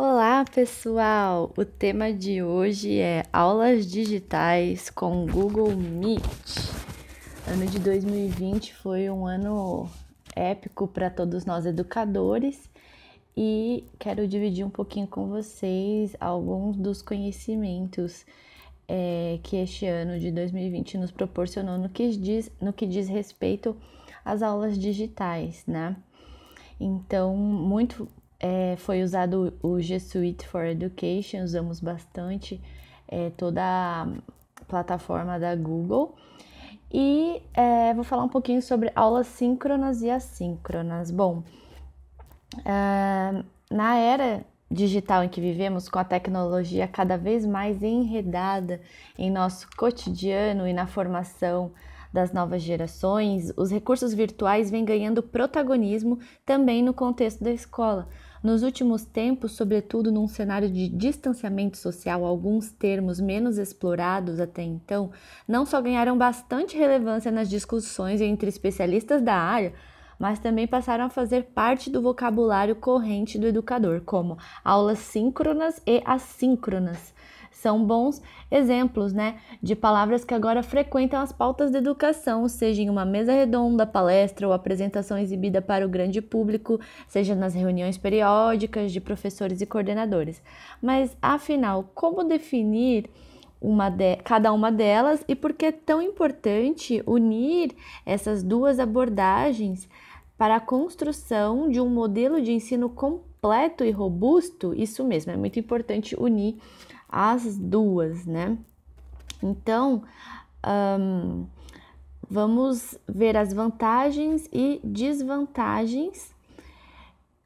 Olá, pessoal! O tema de hoje é aulas digitais com Google Meet. Ano de 2020 foi um ano épico para todos nós educadores e quero dividir um pouquinho com vocês alguns dos conhecimentos é, que este ano de 2020 nos proporcionou no que diz, no que diz respeito às aulas digitais, né? Então, muito é, foi usado o G Suite for Education, usamos bastante é, toda a plataforma da Google. E é, vou falar um pouquinho sobre aulas síncronas e assíncronas. Bom, é, na era digital em que vivemos, com a tecnologia cada vez mais enredada em nosso cotidiano e na formação das novas gerações, os recursos virtuais vêm ganhando protagonismo também no contexto da escola nos últimos tempos, sobretudo num cenário de distanciamento social, alguns termos menos explorados até então não só ganharam bastante relevância nas discussões entre especialistas da área, mas também passaram a fazer parte do vocabulário corrente do educador, como aulas síncronas e assíncronas, são bons exemplos, né, de palavras que agora frequentam as pautas de educação, seja em uma mesa redonda, palestra ou apresentação exibida para o grande público, seja nas reuniões periódicas de professores e coordenadores. Mas afinal, como definir uma de, cada uma delas e por que é tão importante unir essas duas abordagens para a construção de um modelo de ensino completo e robusto? Isso mesmo, é muito importante unir as duas, né? Então, um, vamos ver as vantagens e desvantagens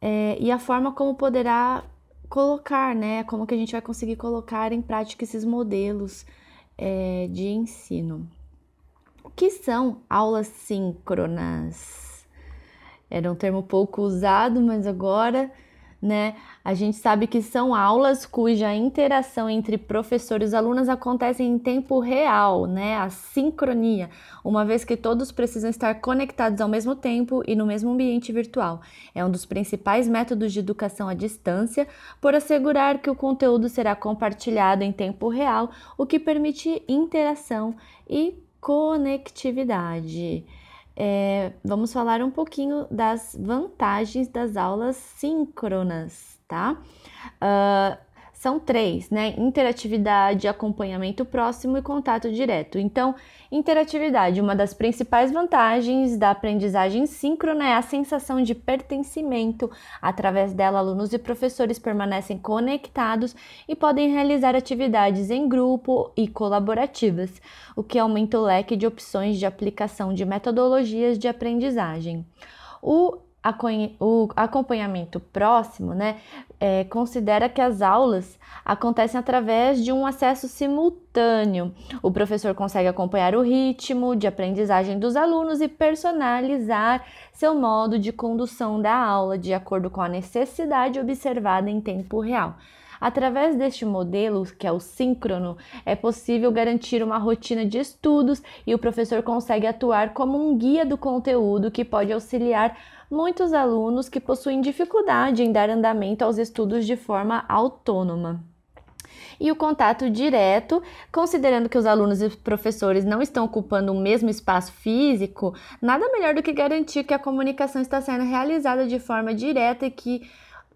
é, e a forma como poderá colocar, né? Como que a gente vai conseguir colocar em prática esses modelos é, de ensino. O que são aulas síncronas? Era um termo pouco usado, mas agora né? A gente sabe que são aulas cuja interação entre professores e alunos acontece em tempo real, né? A sincronia, uma vez que todos precisam estar conectados ao mesmo tempo e no mesmo ambiente virtual. É um dos principais métodos de educação à distância, por assegurar que o conteúdo será compartilhado em tempo real, o que permite interação e conectividade é, vamos falar um pouquinho das vantagens das aulas síncronas, tá? Uh, são três, né? Interatividade, acompanhamento próximo e contato direto. Então, interatividade, uma das principais vantagens da aprendizagem síncrona é a sensação de pertencimento. Através dela, alunos e professores permanecem conectados e podem realizar atividades em grupo e colaborativas, o que aumenta o leque de opções de aplicação de metodologias de aprendizagem. O o acompanhamento próximo, né, é, considera que as aulas acontecem através de um acesso simultâneo. O professor consegue acompanhar o ritmo de aprendizagem dos alunos e personalizar seu modo de condução da aula de acordo com a necessidade observada em tempo real. Através deste modelo, que é o síncrono, é possível garantir uma rotina de estudos e o professor consegue atuar como um guia do conteúdo que pode auxiliar muitos alunos que possuem dificuldade em dar andamento aos estudos de forma autônoma. E o contato direto, considerando que os alunos e professores não estão ocupando o mesmo espaço físico, nada melhor do que garantir que a comunicação está sendo realizada de forma direta e que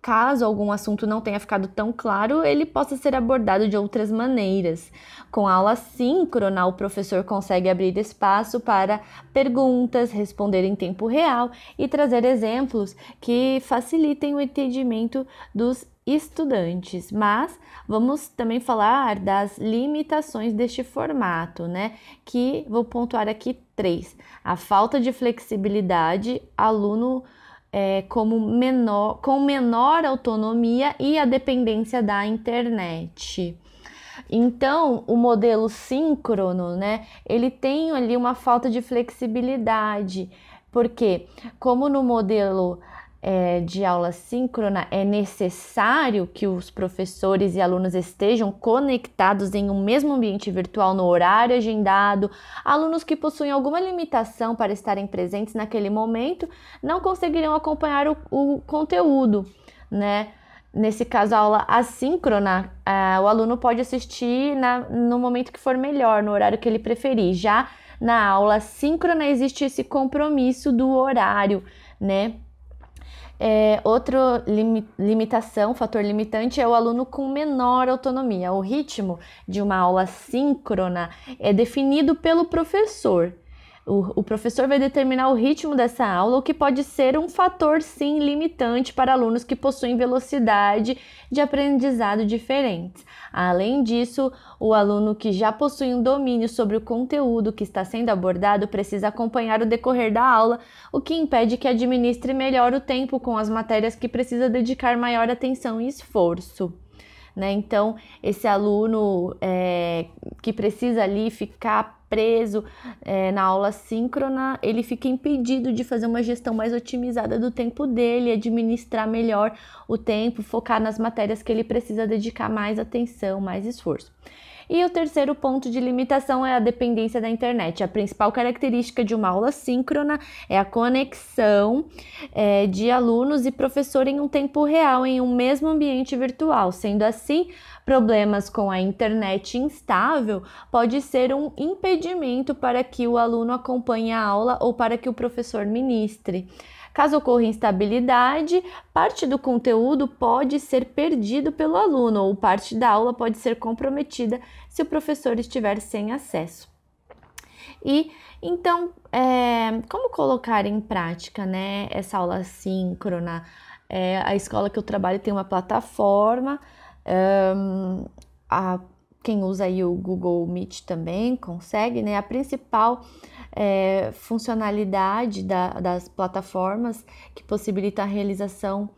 caso algum assunto não tenha ficado tão claro, ele possa ser abordado de outras maneiras. Com a aula síncrona, o professor consegue abrir espaço para perguntas, responder em tempo real e trazer exemplos que facilitem o entendimento dos estudantes, mas vamos também falar das limitações deste formato, né? Que vou pontuar aqui três: a falta de flexibilidade, aluno é, como menor, com menor autonomia e a dependência da internet. Então, o modelo síncrono, né, ele tem ali uma falta de flexibilidade, porque como no modelo é, de aula síncrona, é necessário que os professores e alunos estejam conectados em um mesmo ambiente virtual no horário agendado. Alunos que possuem alguma limitação para estarem presentes naquele momento não conseguirão acompanhar o, o conteúdo, né? nesse caso, a aula assíncrona, uh, o aluno pode assistir na, no momento que for melhor, no horário que ele preferir. Já na aula síncrona existe esse compromisso do horário, né? É, outra lim, limitação, fator limitante, é o aluno com menor autonomia. O ritmo de uma aula síncrona é definido pelo professor. O, o, professor vai determinar o ritmo dessa aula, o que pode ser um fator, sim, limitante para alunos que possuem velocidade de aprendizado diferentes. Além disso, o aluno que já possui um domínio sobre o conteúdo que está sendo abordado precisa acompanhar o decorrer da aula, o que impede que administre melhor o tempo com as matérias que precisa dedicar maior atenção e esforço. Né? Então, esse aluno é, que precisa ali ficar preso é, na aula síncrona, ele fica impedido de fazer uma gestão mais otimizada do tempo dele, administrar melhor o tempo, focar nas matérias que ele precisa dedicar mais atenção, mais esforço. E o terceiro ponto de limitação é a dependência da internet. A principal característica de uma aula síncrona é a conexão é, de alunos e professor em um tempo real, em um mesmo ambiente virtual. Sendo assim, problemas com a internet instável pode ser um impedimento para que o aluno acompanhe a aula ou para que o professor ministre. Caso ocorra instabilidade, parte do conteúdo pode ser perdido pelo aluno ou parte da aula pode ser comprometida se o professor estiver sem acesso. E então, é, como colocar em prática né, essa aula síncrona? É, a escola que eu trabalho tem uma plataforma, um, a, quem usa aí o Google Meet também consegue, né? A principal é, funcionalidade da, das plataformas que possibilita a realização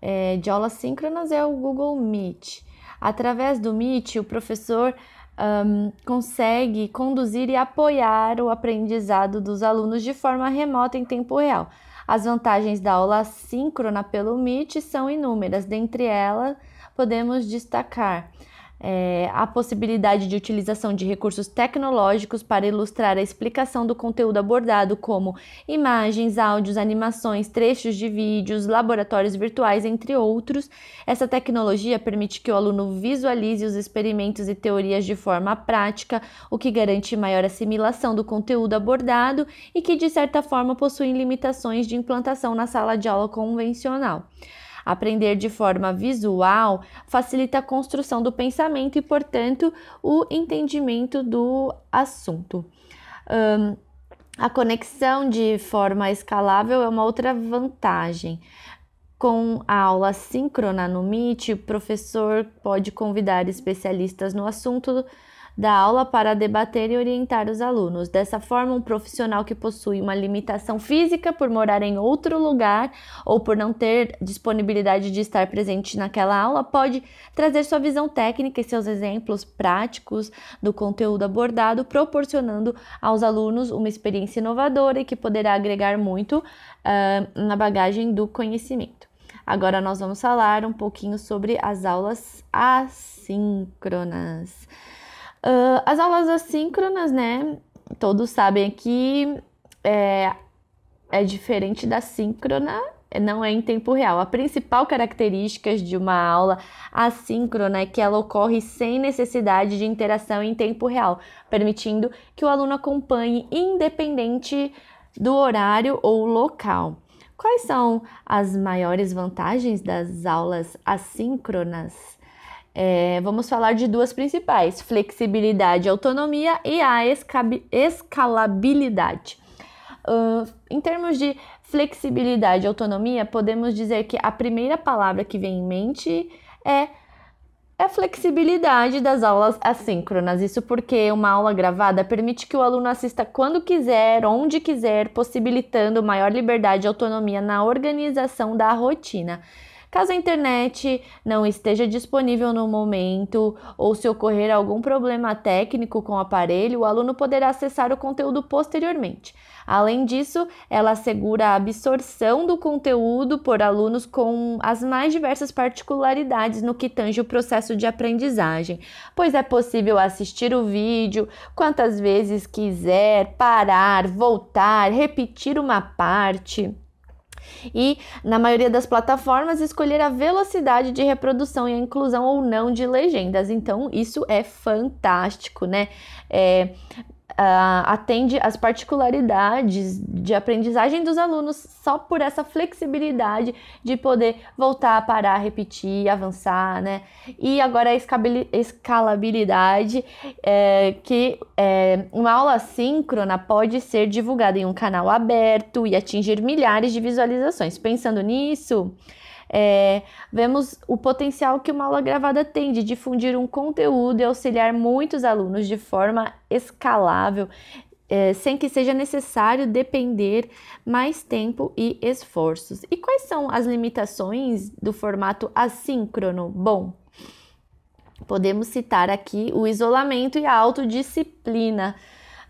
é, de aulas síncronas é o Google Meet. Através do Meet, o professor um, consegue conduzir e apoiar o aprendizado dos alunos de forma remota em tempo real. As vantagens da aula síncrona pelo Meet são inúmeras, dentre elas podemos destacar é, a possibilidade de utilização de recursos tecnológicos para ilustrar a explicação do conteúdo abordado, como imagens, áudios, animações, trechos de vídeos, laboratórios virtuais, entre outros. Essa tecnologia permite que o aluno visualize os experimentos e teorias de forma prática, o que garante maior assimilação do conteúdo abordado e que, de certa forma, possuem limitações de implantação na sala de aula convencional. Aprender de forma visual facilita a construção do pensamento e, portanto, o entendimento do assunto. Um, a conexão de forma escalável é uma outra vantagem. Com a aula síncrona no Meet, o professor pode convidar especialistas no assunto da aula para debater e orientar os alunos. Dessa forma, um profissional que possui uma limitação física por morar em outro lugar ou por não ter disponibilidade de estar presente naquela aula pode trazer sua visão técnica e seus exemplos práticos do conteúdo abordado, proporcionando aos alunos uma experiência inovadora e que poderá agregar muito uh, na bagagem do conhecimento. Agora nós vamos falar um pouquinho sobre as aulas assíncronas. Uh, as aulas assíncronas, né? Todos sabem que é, é diferente da síncrona, não é em tempo real. A principal característica de uma aula assíncrona é que ela ocorre sem necessidade de interação em tempo real, permitindo que o aluno acompanhe independente do horário ou local. Quais são as maiores vantagens das aulas assíncronas? É, vamos falar de duas principais: flexibilidade e autonomia e a escalabilidade. Uh, em termos de flexibilidade e autonomia, podemos dizer que a primeira palavra que vem em mente é a flexibilidade das aulas assíncronas. Isso porque uma aula gravada permite que o aluno assista quando quiser, onde quiser, possibilitando maior liberdade e autonomia na organização da rotina. Caso a internet não esteja disponível no momento ou se ocorrer algum problema técnico com o aparelho, o aluno poderá acessar o conteúdo posteriormente. Além disso, ela assegura a absorção do conteúdo por alunos com as mais diversas particularidades no que tange o processo de aprendizagem, pois é possível assistir o vídeo quantas vezes quiser, parar, voltar, repetir uma parte. E, na maioria das plataformas, escolher a velocidade de reprodução e a inclusão ou não de legendas. Então, isso é fantástico, né? É, uh, atende às particularidades de aprendizagem dos alunos só por essa flexibilidade de poder voltar, parar, repetir, avançar, né? E agora a escalabilidade, é, que é, uma aula síncrona pode ser divulgada em um canal aberto e atingir milhares de visualizações. Pensando nisso, é, vemos o potencial que uma aula gravada tem de difundir um conteúdo e auxiliar muitos alunos de forma escalável, é, sem que seja necessário depender mais tempo e esforços. E quais são as limitações do formato assíncrono? Bom, podemos citar aqui o isolamento e a autodisciplina.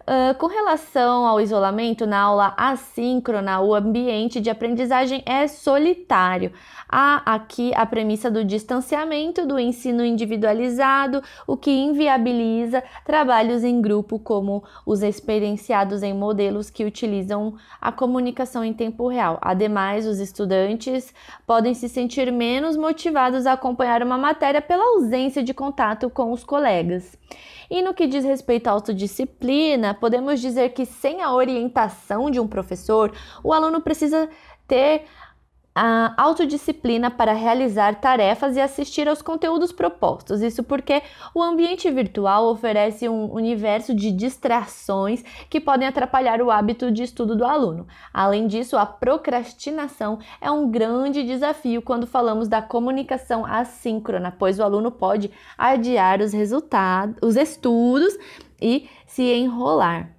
Uh, com relação ao isolamento, na aula assíncrona, o ambiente de aprendizagem é solitário. Há aqui a premissa do distanciamento, do ensino individualizado, o que inviabiliza trabalhos em grupo, como os experienciados em modelos que utilizam a comunicação em tempo real. Ademais, os estudantes podem se sentir menos motivados a acompanhar uma matéria pela ausência de contato com os colegas. E no que diz respeito à autodisciplina, podemos dizer que sem a orientação de um professor, o aluno precisa ter a autodisciplina para realizar tarefas e assistir aos conteúdos propostos. Isso porque o ambiente virtual oferece um universo de distrações que podem atrapalhar o hábito de estudo do aluno. Além disso, a procrastinação é um grande desafio quando falamos da comunicação assíncrona, pois o aluno pode adiar os resultados, os estudos e se enrolar.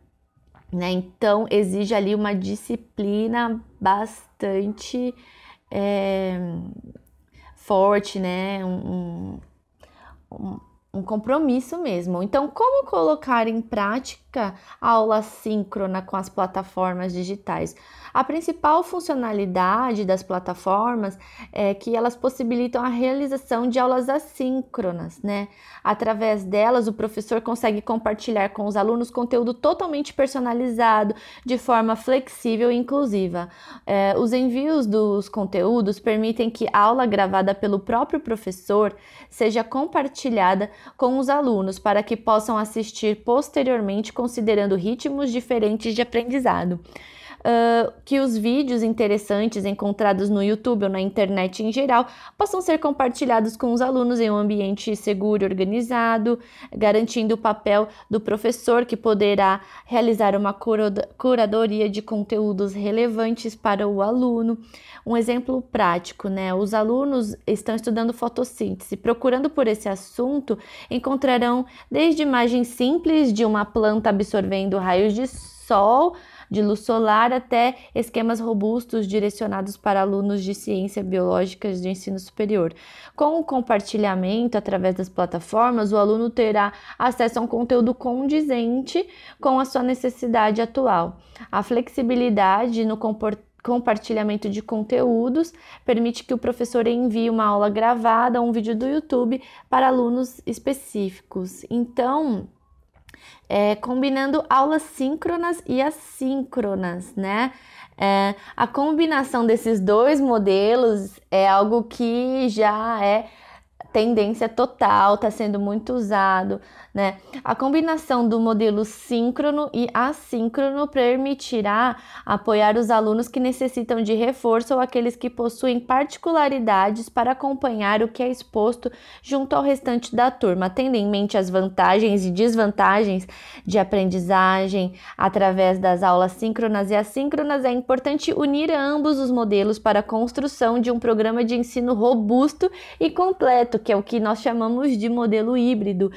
Né? Então, exige ali uma disciplina bastante é, forte, né? Um, um, um compromisso mesmo. Então, como colocar em prática a aula síncrona com as plataformas digitais? A principal funcionalidade das plataformas é que elas possibilitam a realização de aulas assíncronas, né? Através delas, o professor consegue compartilhar com os alunos conteúdo totalmente personalizado, de forma flexível e inclusiva. É, os envios dos conteúdos permitem que a aula gravada pelo próprio professor seja compartilhada com os alunos para que possam assistir posteriormente, considerando ritmos diferentes de aprendizado que os vídeos interessantes encontrados no YouTube ou na internet em geral possam ser compartilhados com os alunos em um ambiente seguro e organizado, garantindo o papel do professor que poderá realizar uma curadoria de conteúdos relevantes para o aluno. Um exemplo prático, né? Os alunos estão estudando fotossíntese, procurando por esse assunto, encontrarão desde imagens simples de uma planta absorvendo raios de sol de luz solar até esquemas robustos direcionados para alunos de ciência biológicas de ensino superior. Com o compartilhamento através das plataformas, o aluno terá acesso a um conteúdo condizente com a sua necessidade atual. A flexibilidade no compartilhamento de conteúdos permite que o professor envie uma aula gravada ou um vídeo do YouTube para alunos específicos. Então, é, combinando aulas síncronas e assíncronas, né? É, a combinação desses dois modelos é algo que já é tendência total, está sendo muito usado, né? A combinação do modelo síncrono e assíncrono permitirá apoiar os alunos que necessitam de reforço ou aqueles que possuem particularidades para acompanhar o que é exposto junto ao restante da turma, tendo em mente as vantagens e desvantagens de aprendizagem através das aulas síncronas e assíncronas. É importante unir ambos os modelos para a construção de um programa de ensino robusto e completo que é o que nós chamamos de modelo híbrido.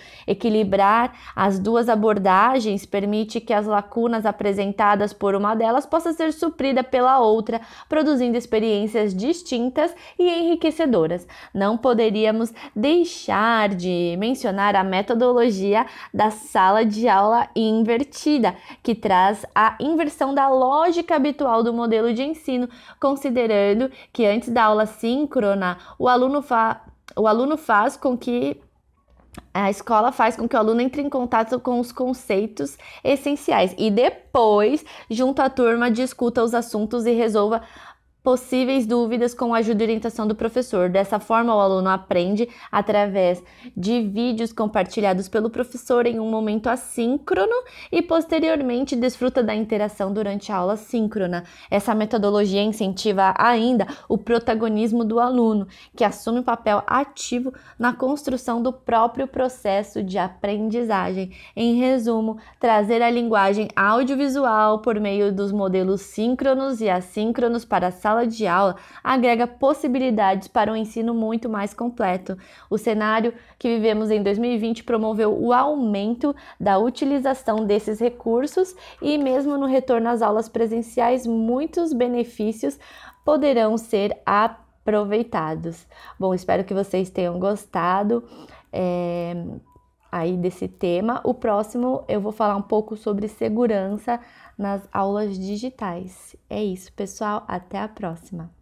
Equilibrar as duas abordagens permite que as lacunas apresentadas por uma delas possa ser suprida pela outra, produzindo experiências distintas e enriquecedoras. Não poderíamos deixar de mencionar a metodologia da sala de aula invertida, que traz a inversão da lógica habitual do modelo de ensino, considerando que antes da aula síncrona, o aluno fa o aluno faz com que a escola faz com que o aluno entre em contato com os conceitos essenciais e depois, junto à turma, discuta os assuntos e resolva possíveis dúvidas com a ajuda e orientação do professor. Dessa forma, o aluno aprende através de vídeos compartilhados pelo professor em um momento assíncrono e posteriormente desfruta da interação durante a aula síncrona. Essa metodologia incentiva ainda o protagonismo do aluno, que assume um papel ativo na construção do próprio processo de aprendizagem. Em resumo, trazer a linguagem audiovisual por meio dos modelos síncronos e assíncronos para a sala de aula agrega possibilidades para um ensino muito mais completo. O cenário que vivemos em 2020 promoveu o aumento da utilização desses recursos e, mesmo no retorno às aulas presenciais, muitos benefícios poderão ser aproveitados. Bom, espero que vocês tenham gostado. É aí desse tema. O próximo eu vou falar um pouco sobre segurança nas aulas digitais. É isso, pessoal. Até a próxima!